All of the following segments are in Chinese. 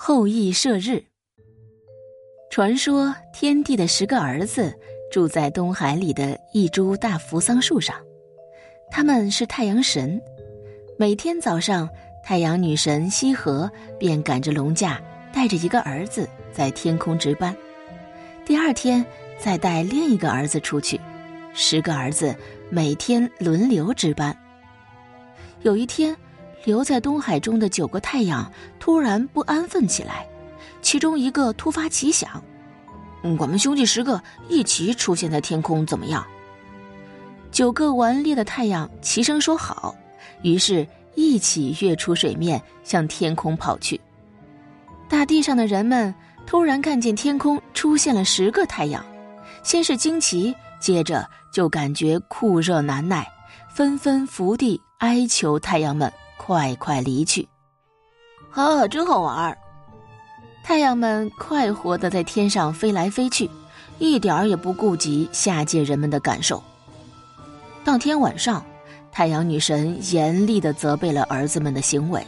后羿射日。传说天帝的十个儿子住在东海里的一株大扶桑树上，他们是太阳神。每天早上，太阳女神羲和便赶着龙驾，带着一个儿子在天空值班。第二天，再带另一个儿子出去，十个儿子每天轮流值班。有一天，留在东海中的九个太阳突然不安分起来，其中一个突发奇想：“我们兄弟十个一起出现在天空，怎么样？”九个顽劣的太阳齐声说好，于是一起跃出水面，向天空跑去。大地上的人们。突然看见天空出现了十个太阳，先是惊奇，接着就感觉酷热难耐，纷纷伏地哀求太阳们快快离去。啊，真好玩儿！太阳们快活的在天上飞来飞去，一点儿也不顾及下界人们的感受。当天晚上，太阳女神严厉的责备了儿子们的行为。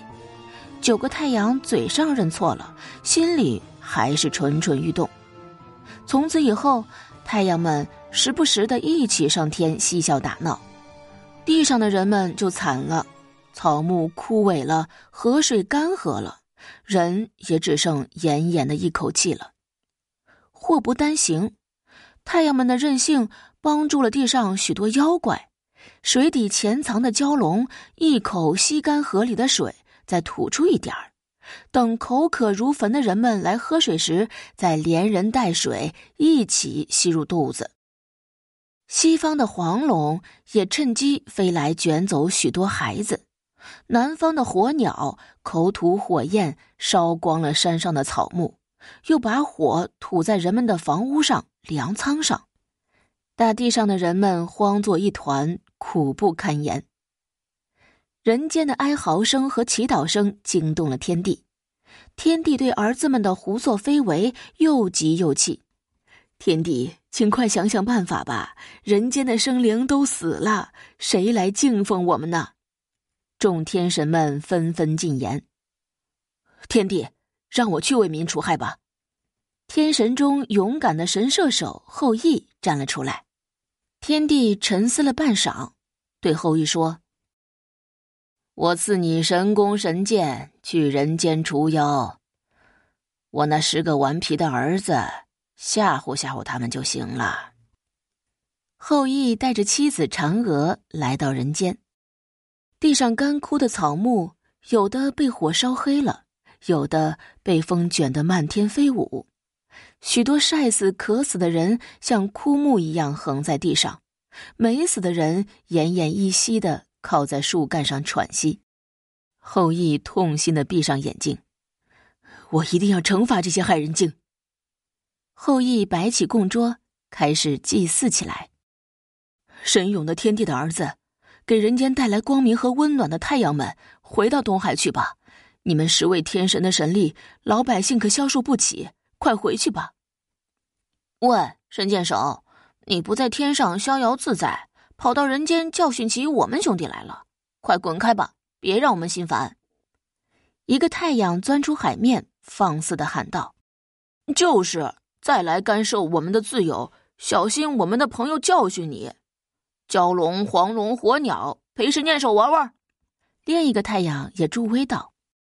九个太阳嘴上认错了，心里。还是蠢蠢欲动。从此以后，太阳们时不时的一起上天嬉笑打闹，地上的人们就惨了，草木枯萎了，河水干涸了，人也只剩奄奄的一口气了。祸不单行，太阳们的任性帮助了地上许多妖怪，水底潜藏的蛟龙一口吸干河里的水，再吐出一点儿。等口渴如焚的人们来喝水时，再连人带水一起吸入肚子。西方的黄龙也趁机飞来卷走许多孩子，南方的火鸟口吐火焰，烧光了山上的草木，又把火吐在人们的房屋上、粮仓上。大地上的人们慌作一团，苦不堪言。人间的哀嚎声和祈祷声惊动了天地，天帝对儿子们的胡作非为又急又气。天帝，请快想想办法吧！人间的生灵都死了，谁来敬奉我们呢？众天神们纷纷进言：“天帝，让我去为民除害吧！”天神中勇敢的神射手后羿站了出来。天帝沉思了半晌，对后羿说。我赐你神弓神箭，去人间除妖。我那十个顽皮的儿子，吓唬吓唬他们就行了。后羿带着妻子嫦娥来到人间，地上干枯的草木，有的被火烧黑了，有的被风卷得漫天飞舞，许多晒死、渴死的人像枯木一样横在地上，没死的人奄奄一息的。靠在树干上喘息，后羿痛心的闭上眼睛。我一定要惩罚这些害人精。后羿摆起供桌，开始祭祀起来。神勇的天帝的儿子，给人间带来光明和温暖的太阳们，回到东海去吧！你们十位天神的神力，老百姓可消受不起，快回去吧！喂，神箭手，你不在天上逍遥自在？跑到人间教训起我们兄弟来了，快滚开吧！别让我们心烦。一个太阳钻出海面，放肆的喊道：“就是再来干涉我们的自由，小心我们的朋友教训你！”蛟龙、黄龙、火鸟，陪神箭手玩玩。另一个太阳也助威道：“